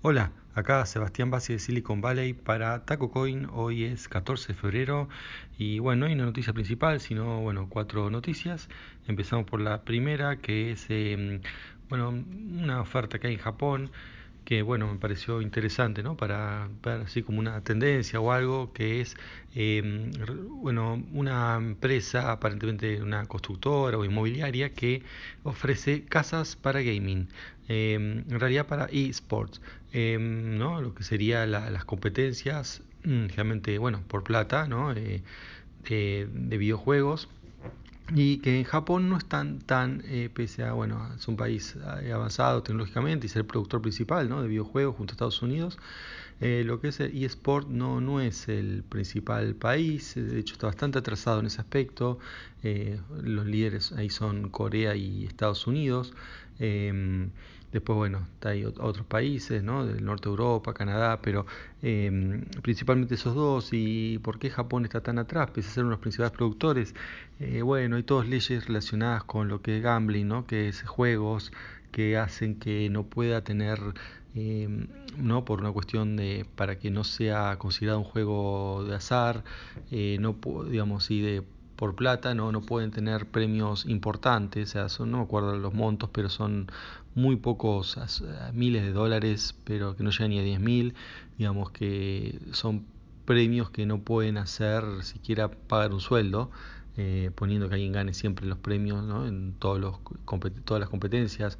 Hola, acá Sebastián Bassi de Silicon Valley para Taco Coin. Hoy es 14 de febrero y bueno, no hay una noticia principal, sino bueno, cuatro noticias. Empezamos por la primera, que es em, bueno, una oferta que hay en Japón que bueno, me pareció interesante, ¿no? Para ver así como una tendencia o algo que es, eh, bueno, una empresa, aparentemente una constructora o inmobiliaria que ofrece casas para gaming, eh, en realidad para esports, eh, ¿no? Lo que sería la, las competencias, mm, realmente, bueno, por plata, ¿no? Eh, de videojuegos y que en Japón no están tan, eh, pese a, bueno, es un país eh, avanzado tecnológicamente y ser productor principal ¿no? de videojuegos junto a Estados Unidos, eh, lo que es el eSport no, no es el principal país, de hecho está bastante atrasado en ese aspecto, eh, los líderes ahí son Corea y Estados Unidos, eh, después bueno, está hay otros países, ¿no? del norte de Europa, Canadá, pero eh, principalmente esos dos, y por qué Japón está tan atrás, pese a ser uno de los principales productores, eh, bueno, hay todas leyes relacionadas con lo que es gambling, ¿no? que es juegos que hacen que no pueda tener eh, no por una cuestión de para que no sea considerado un juego de azar eh, no digamos y de por plata no no pueden tener premios importantes o sea son no me acuerdo los montos pero son muy pocos miles de dólares pero que no llegan ni a diez mil digamos que son premios que no pueden hacer siquiera pagar un sueldo eh, poniendo que alguien gane siempre los premios ¿no? en todos los, todas las competencias.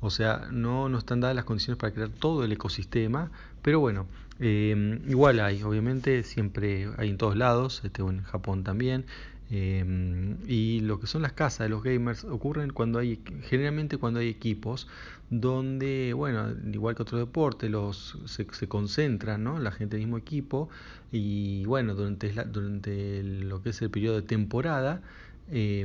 O sea, no, no están dadas las condiciones para crear todo el ecosistema, pero bueno, eh, igual hay, obviamente, siempre hay en todos lados, este, en Japón también, eh, y lo que son las casas de los gamers ocurren cuando hay, generalmente cuando hay equipos donde, bueno, igual que otro deporte, los se, se concentran, ¿no? La gente del mismo equipo y bueno, durante, la, durante lo que es el periodo de temporada, eh,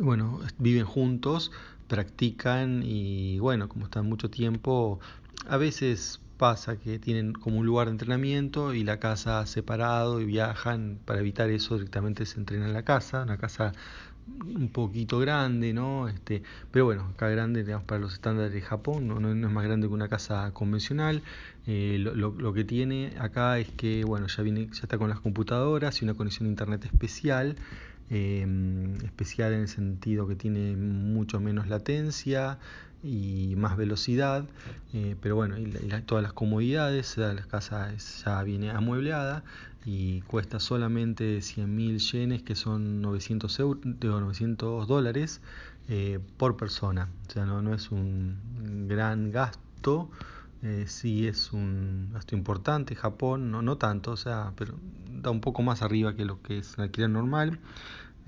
bueno, viven juntos, practican y bueno, como están mucho tiempo, a veces pasa que tienen como un lugar de entrenamiento y la casa separado y viajan para evitar eso directamente se entrenan en la casa, una casa un poquito grande, ¿no? Este, pero bueno, acá grande, digamos, para los estándares de Japón, no, no, es más grande que una casa convencional. Eh, lo, lo, lo, que tiene acá es que, bueno, ya viene, ya está con las computadoras y una conexión a internet especial, eh, especial en el sentido que tiene mucho menos latencia y más velocidad, eh, pero bueno, y, todas las comodidades, la casa ya viene amuebleada y cuesta solamente 100.000 yenes, que son 900, euros, 900 dólares eh, por persona. O sea, no, no es un gran gasto, eh, sí es un gasto importante. Japón, no, no tanto, o sea, pero da un poco más arriba que lo que es alquiler normal.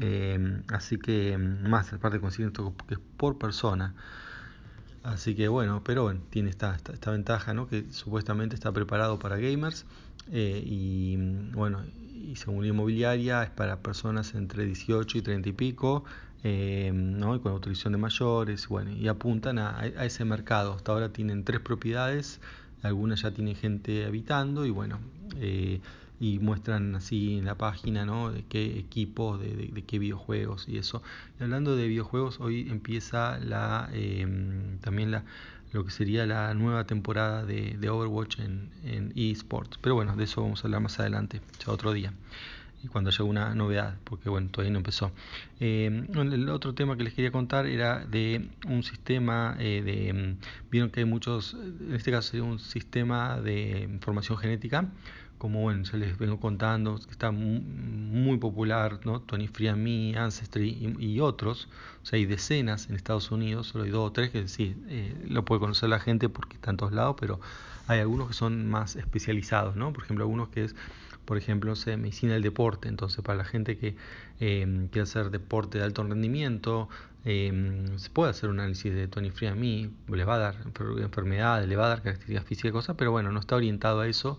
Eh, así que más aparte considerando que es por persona. Así que bueno, pero bueno, tiene esta, esta, ventaja, ¿no? Que supuestamente está preparado para gamers eh, y bueno, y la inmobiliaria es para personas entre 18 y 30 y pico, eh, ¿no? Y con autorización de mayores, bueno, y apuntan a, ese mercado. Hasta ahora tienen tres propiedades, algunas ya tienen gente habitando y bueno, y muestran así en la página ¿no? de qué equipos, de, qué videojuegos y eso. Hablando de videojuegos, hoy empieza la eh, también la, lo que sería la nueva temporada de, Overwatch en, eSports. Pero bueno, de eso vamos a hablar más adelante, ya otro día y cuando haya una novedad, porque bueno, todavía no empezó. Eh, el otro tema que les quería contar era de un sistema eh, de, vieron que hay muchos, en este caso sería un sistema de información genética, como bueno, ya les vengo contando, que está muy, popular, ¿no? Tony Free Me, Ancestry y, otros, o sea, hay decenas en Estados Unidos, solo hay dos o tres que sí, eh, lo puede conocer la gente porque está en todos lados, pero hay algunos que son más especializados, ¿no? Por ejemplo, algunos que es por ejemplo, sé, medicina del deporte, entonces para la gente que eh, quiere hacer deporte de alto rendimiento, eh, se puede hacer un análisis de Tony Free a mí, le va a dar enfermedades, le va a dar características físicas y cosas, pero bueno, no está orientado a eso,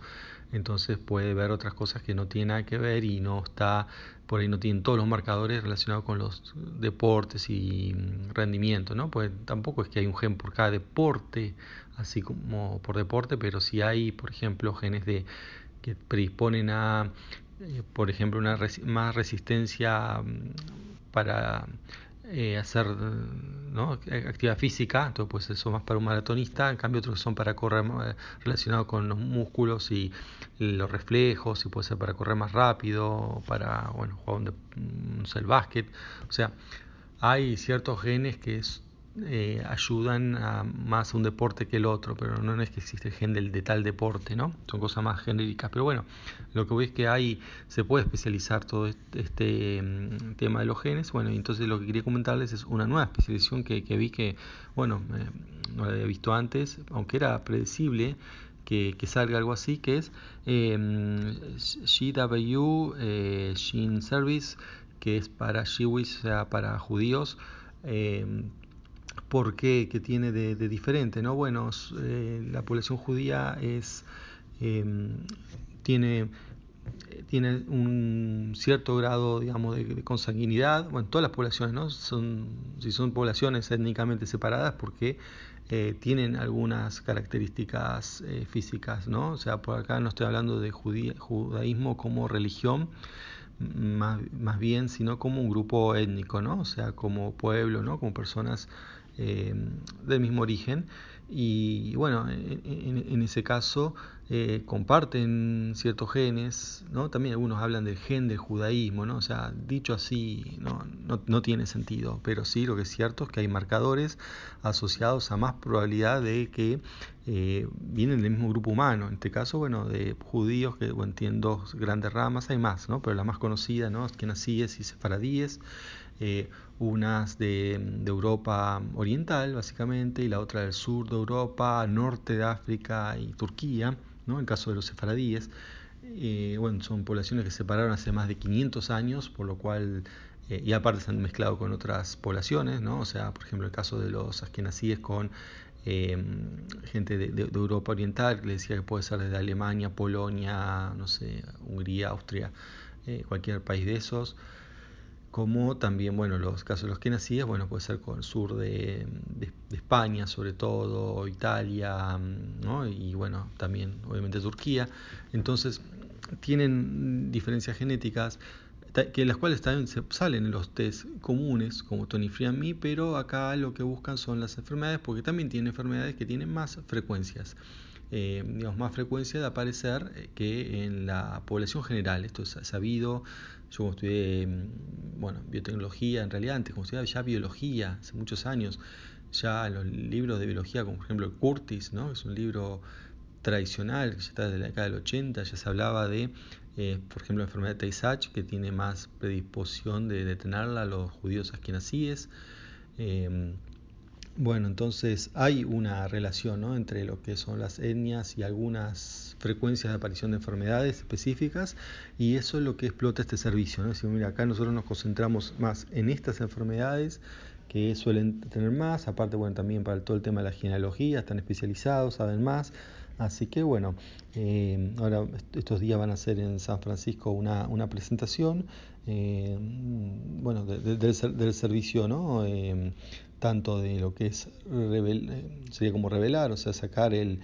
entonces puede ver otras cosas que no tiene nada que ver y no está, por ahí no tienen todos los marcadores relacionados con los deportes y rendimiento, ¿no? Pues tampoco es que hay un gen por cada deporte, así como por deporte, pero sí hay, por ejemplo, genes de que predisponen a, eh, por ejemplo, una más resistencia mm, para eh, hacer ¿no? actividad física, entonces pues eso más para un maratonista, en cambio otros son para correr eh, relacionado con los músculos y los reflejos, y puede ser para correr más rápido, para bueno, jugar un, el básquet, o sea, hay ciertos genes que eh, ayudan a más a un deporte que el otro, pero no es que existe gen del, de tal deporte, ¿no? Son cosas más genéricas. Pero bueno, lo que veis que hay, se puede especializar todo este, mm, tema de los genes. Bueno, entonces lo que quería comentarles es una nueva especialización que, vi que, bueno, no la había visto antes, aunque era predecible. Que, salga algo así, que es eh, GW eh, Shin Service, que es para Shiwis, o sea, para judíos. ¿Por qué? ¿Qué tiene de, diferente? ¿no? Bueno, eh, la población judía es, em, tiene, tiene un cierto grado digamos, de, consanguinidad. Bueno, todas las poblaciones, ¿no? son, si son poblaciones étnicamente separadas, porque eh, tienen algunas características eh, físicas. ¿no? O sea, por acá no estoy hablando de judaísmo como religión, más, más, bien, sino como un grupo étnico, ¿no? O sea, como pueblo, ¿no? Como personas eh, del mismo origen y bueno, en, ese caso eh, comparten ciertos genes, ¿no? También algunos hablan del gen del judaísmo, ¿no? O sea, dicho así no, no, tiene sentido, pero sí lo que es cierto es que hay marcadores asociados a más probabilidad de que eh, vienen del mismo grupo humano. En este caso, bueno, de judíos, que bueno, tienen dos grandes ramas, hay más, ¿no? Pero la más conocida, ¿no? Es que nacíes y sefaradíes. Eh, unas de, Europa Oriental, básicamente, y la otra del sur de Europa, norte de África y Turquía, ¿no? en el caso de los sefaradíes. Eh, bueno, son poblaciones que se separaron hace más de 500 años, por lo cual, eh, y aparte se han mezclado con otras poblaciones, ¿no? o sea, por ejemplo, el caso de los askenazíes con eh, gente de, Europa Oriental, que le decía que puede ser desde Alemania, Polonia, no sé, Hungría, Austria, cualquier país de esos como también, bueno, los casos de los que nacías, bueno, puede ser con el sur de, España, sobre todo, Italia, ¿no? y bueno, también obviamente Turquía. Entonces, tienen diferencias genéticas que las cuales también se salen en los test comunes como Tony pero acá lo que buscan son las enfermedades porque también tienen enfermedades que tienen más frecuencias. Eh, digamos, más frecuencia de aparecer eh, que en la población general. Esto es sabido. Yo estudié mm, bueno, biotecnología, en realidad antes como estudiaba ya biología, hace muchos años, ya los libros de biología, como por ejemplo el Curtis, ¿no? es un libro tradicional que ya está desde la década del 80, ya se hablaba de, eh, por ejemplo, la enfermedad de Tay-Sachs, que tiene más predisposición de detenerla a los judíos asquenazíes. Eh, bueno, entonces hay una relación entre lo que son las etnias y algunas frecuencias de aparición de enfermedades específicas y eso es lo que explota este servicio. ¿no? mira, acá nosotros nos concentramos más en estas enfermedades que suelen tener más, aparte bueno, también para todo el tema de la genealogía, están especializados, saben más. Así que bueno, eh, ahora estos días van a ser en San Francisco una, presentación eh, bueno, del, servicio, ¿no? Eh, tanto de lo que es, sería como revelar, o sea, sacar el,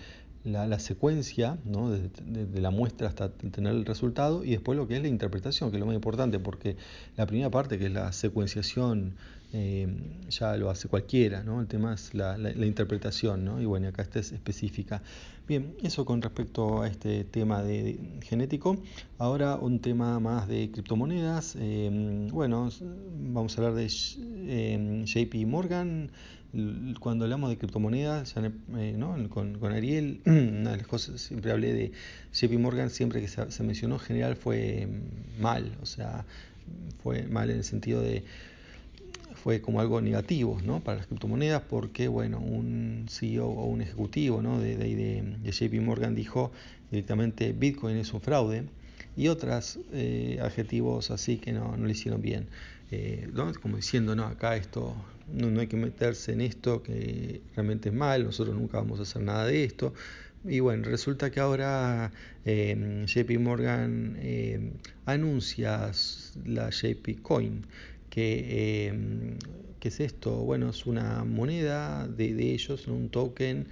la, secuencia ¿no? de, la muestra hasta tener el resultado y después lo que es la interpretación, que es lo más importante, porque la primera parte, que es la secuenciación, eh, ya lo hace cualquiera, ¿no? el tema es la, la, interpretación, ¿no? y bueno, acá esta es específica. Bien, eso con respecto a este tema de, genético. Ahora un tema más de criptomonedas. Eh, bueno, vamos a hablar de eh, JP Morgan cuando hablamos de criptomonedas, eh, ¿no? con, Ariel, una de las cosas, siempre hablé de JP Morgan, siempre que se, mencionó en general fue mal, o sea, fue mal en el sentido de, fue como algo negativo ¿no? para las criptomonedas porque, bueno, un CEO o un ejecutivo ¿no? de, de, de JP Morgan dijo directamente Bitcoin es un fraude y otros eh, adjetivos así que no, no le hicieron bien. Eh, como diciendo, no, acá esto, no, hay que meterse en esto que realmente es mal, nosotros nunca vamos a hacer nada de esto. Y bueno, resulta que ahora eh, JP Morgan eh, anuncia la JP Coin, que, ¿qué es esto? Bueno, es una moneda de, de ellos, un token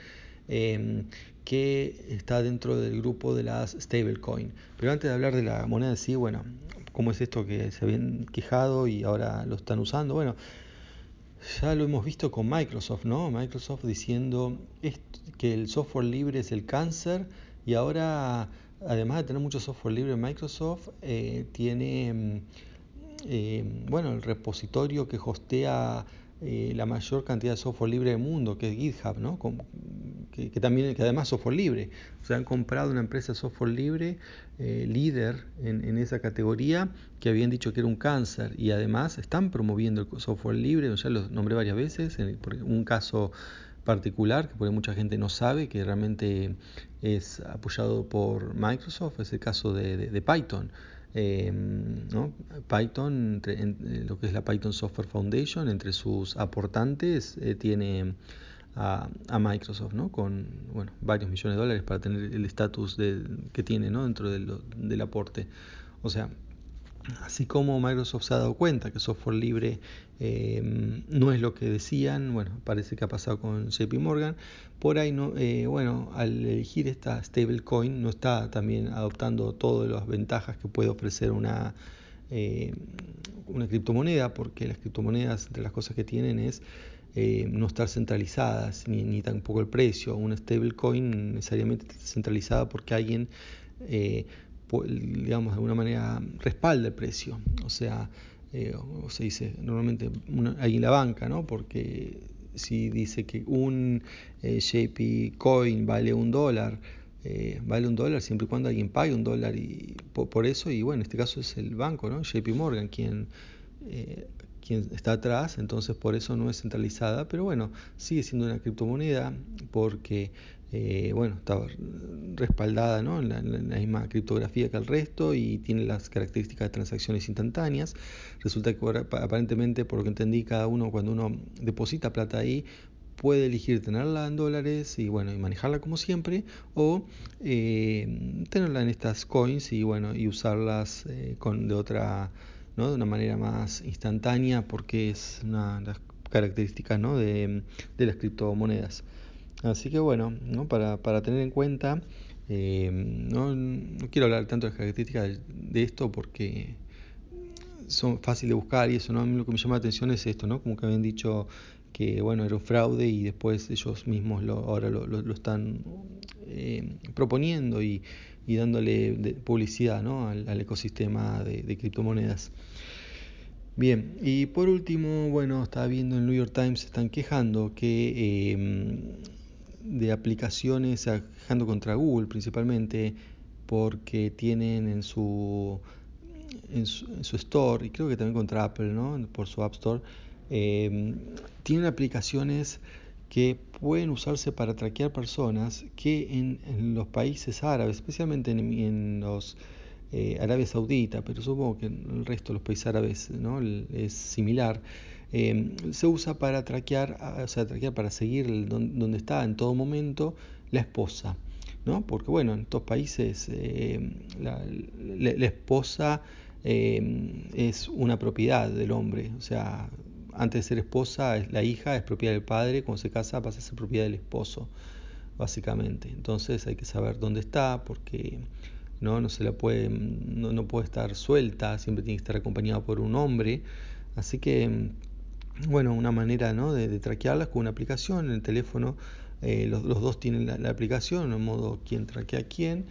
que está dentro del grupo de las stablecoin. Pero antes de hablar de la moneda sí, bueno, cómo es esto que se habían quejado y ahora lo están usando. Bueno, Ya lo hemos visto con Microsoft, ¿no? Microsoft diciendo que el software libre es el cáncer y ahora, además de tener mucho software libre, Microsoft eh, tiene, mm, eh, bueno, el repositorio que hostea eh, la mayor cantidad de software libre del mundo, que es GitHub, ¿no? que, también, que además software libre. O han comprado una empresa de software libre eh, líder en, esa categoría que habían dicho que era un cáncer y además están promoviendo el software libre, ya lo nombré varias veces, en un caso particular que por mucha gente no sabe que realmente es apoyado por Microsoft, es el caso de Python. Em, Python, en, lo que es la Python Software Foundation, entre sus aportantes eh, tiene a, Microsoft, ¿no? con bueno, varios millones de dólares para tener el estatus que tiene ¿no? dentro del aporte. O sea, Así como Microsoft se ha dado cuenta que software libre eh, no es lo que decían, bueno, parece que ha pasado con JP Morgan, por ahí no, eh, bueno, al elegir esta stablecoin no está también adoptando todas las ventajas que puede ofrecer una, eh, una criptomoneda, porque las criptomonedas, entre las cosas que tienen es no estar centralizadas, ni, ni tampoco el precio. Una stablecoin necesariamente está centralizada porque alguien digamos, de alguna manera respalda el precio. O sea, eh, o se dice normalmente ahí en la banca, ¿no? Porque si dice que un eh, JP Coin vale un dólar, eh, vale un dólar siempre y cuando alguien pague un dólar y por, eso, y bueno, en este caso es el banco, ¿no? JP Morgan quien, quien está atrás, entonces por eso no es centralizada, pero bueno, sigue siendo una criptomoneda porque eh, bueno, está respaldada ¿no? en, la, misma criptografía que el resto y tiene las características de transacciones instantáneas. Resulta que aparentemente, por lo que entendí, cada uno cuando uno deposita plata ahí puede elegir tenerla en dólares y bueno y manejarla como siempre o eh, tenerla en estas coins y bueno y usarlas eh, con de otra de una manera más instantánea porque es una de las características ¿no? de, de las criptomonedas. Así que bueno, ¿no? para, para tener en cuenta, eh, no, no, quiero hablar tanto de las características de, esto porque son fáciles de buscar y eso, ¿no? A mí lo que me llama la atención es esto, ¿no? Como que habían dicho que bueno, era un fraude y después ellos mismos ahora lo, lo, están eh, proponiendo y, y dándole publicidad al, al ecosistema de, criptomonedas. Bien, y por último, bueno, estaba viendo en New York Times, están quejando que eh, de aplicaciones, quejando contra Google principalmente, porque tienen en su, en su, store, y creo que también contra Apple, ¿no? por su App Store, eh, tienen aplicaciones que pueden usarse para traquear personas que en, los países árabes, especialmente en, los eh, Arabia Saudita, pero supongo que en el resto de los países árabes ¿no? es similar, Em, se usa para traquear, o sea, traquear para seguir donde está en todo momento la esposa. ¿no? Porque bueno, en estos países em, la, esposa em, es una propiedad del hombre, o sea, antes de ser esposa, la hija es propiedad del padre, cuando se casa pasa a ser propiedad del esposo, básicamente. Entonces hay que saber dónde está, porque no, no se la puede, no, no puede estar suelta, siempre tiene que estar acompañada por un hombre. Así que bueno, una manera ¿no? de, traquearlas con una aplicación en el teléfono. Eh, los, dos tienen la, aplicación, en modo quién traquea quién.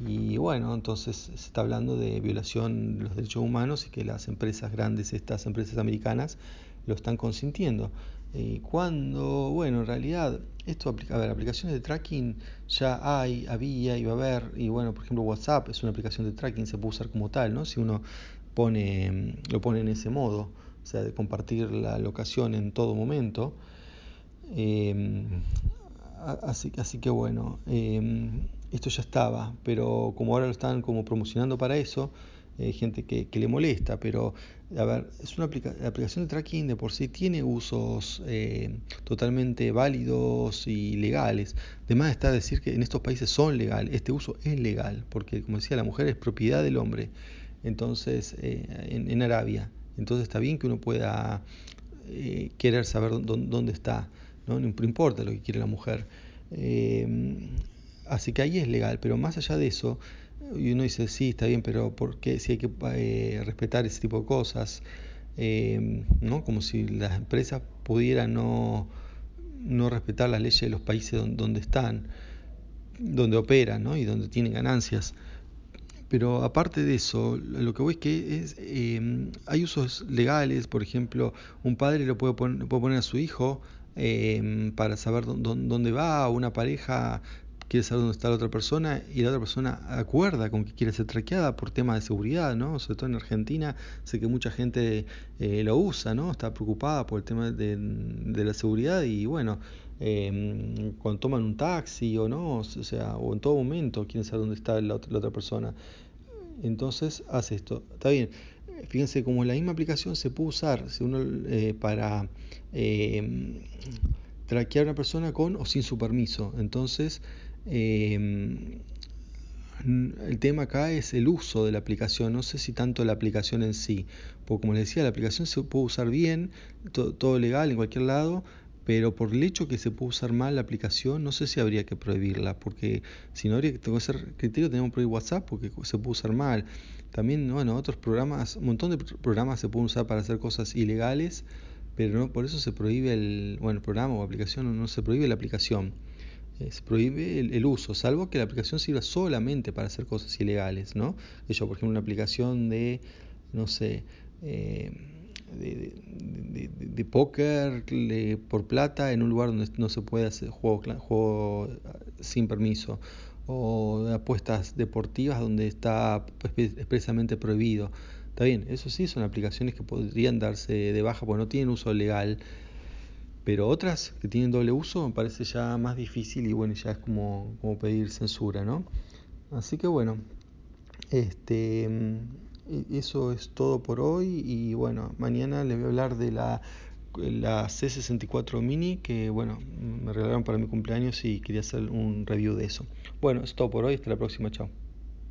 Y bueno, entonces se está hablando de violación de los derechos humanos y que las empresas grandes, estas empresas americanas, lo están consintiendo. Cuando, bueno, en realidad, esto, a ver, aplicaciones de tracking ya hay, había y va a haber. Y bueno, por ejemplo, WhatsApp es una aplicación de tracking, se puede usar como tal, ¿no? Si uno pone, lo pone en ese modo o sea, de compartir la locación en todo momento. Em, así, así, que bueno, em, esto ya estaba, pero como ahora lo están como promocionando para eso, hay gente que, le molesta, pero a ver, es una la aplicación de tracking de por sí tiene usos eh, totalmente válidos y legales. Además está decir que en estos países son legales, este uso es legal, porque como decía, la mujer es propiedad del hombre. Entonces, eh, en Arabia, entonces está bien que uno pueda eh, querer saber dónde, está, ¿no? no importa lo que quiere la mujer. Así que ahí es legal, pero más allá de eso, y uno dice, sí, está bien, pero ¿por qué si hay que eh, respetar ese tipo de cosas? eh, ¿no? como si las empresas pudieran no, no respetar las leyes de los países donde, están, donde operan ¿no? y donde tienen ganancias. Pero aparte de eso, lo que voy es que es, eh, hay usos legales, por ejemplo, un padre lo puede poner, puede poner a su hijo eh, para saber dónde va, una pareja quiere saber dónde está la otra persona y la otra persona acuerda con que quiere ser traqueada por temas de seguridad, ¿no? Sobre todo en Argentina, sé que mucha gente eh, lo usa, ¿no? Está preocupada por el tema de, la seguridad y bueno, em, cuando toman un taxi o no, o sea, o en todo momento quieren saber dónde está la otra, persona. Entonces hace esto. Está bien. Fíjense, como la misma aplicación se puede usar eh, para em, traquear a una persona con o sin su permiso. Entonces, Em, el tema acá es el uso de la aplicación, no sé si tanto la aplicación en sí, porque como les decía, la aplicación se puede usar bien, todo, legal en cualquier lado, pero por el hecho que se puede usar mal la aplicación, no sé si habría que prohibirla, porque si no habría que ser criterio, tenemos que prohibir WhatsApp porque se puede usar mal. También, bueno, otros programas, un montón de programas se pueden usar para hacer cosas ilegales, pero no por eso se prohíbe el, bueno, el programa o aplicación, no se prohíbe la aplicación. Eh, se prohíbe el, uso, salvo que la aplicación sirva solamente para hacer cosas ilegales, ¿no? Yo, por ejemplo, una aplicación de, no sé, eh, de, póker por plata en un lugar donde no se puede hacer juego, juego sin permiso, o de apuestas deportivas donde está expresamente prohibido. Está bien, eso sí son aplicaciones que podrían darse de baja porque no tienen uso legal pero otras que tienen doble uso me parece ya más difícil y bueno, ya es como, como pedir censura, ¿no? Así que bueno, este, mm, eso es todo por hoy y bueno, mañana les voy a hablar de la, la C64 Mini que bueno, me regalaron para mi cumpleaños y quería hacer un review de eso. Bueno, es todo por hoy, hasta la próxima, chao.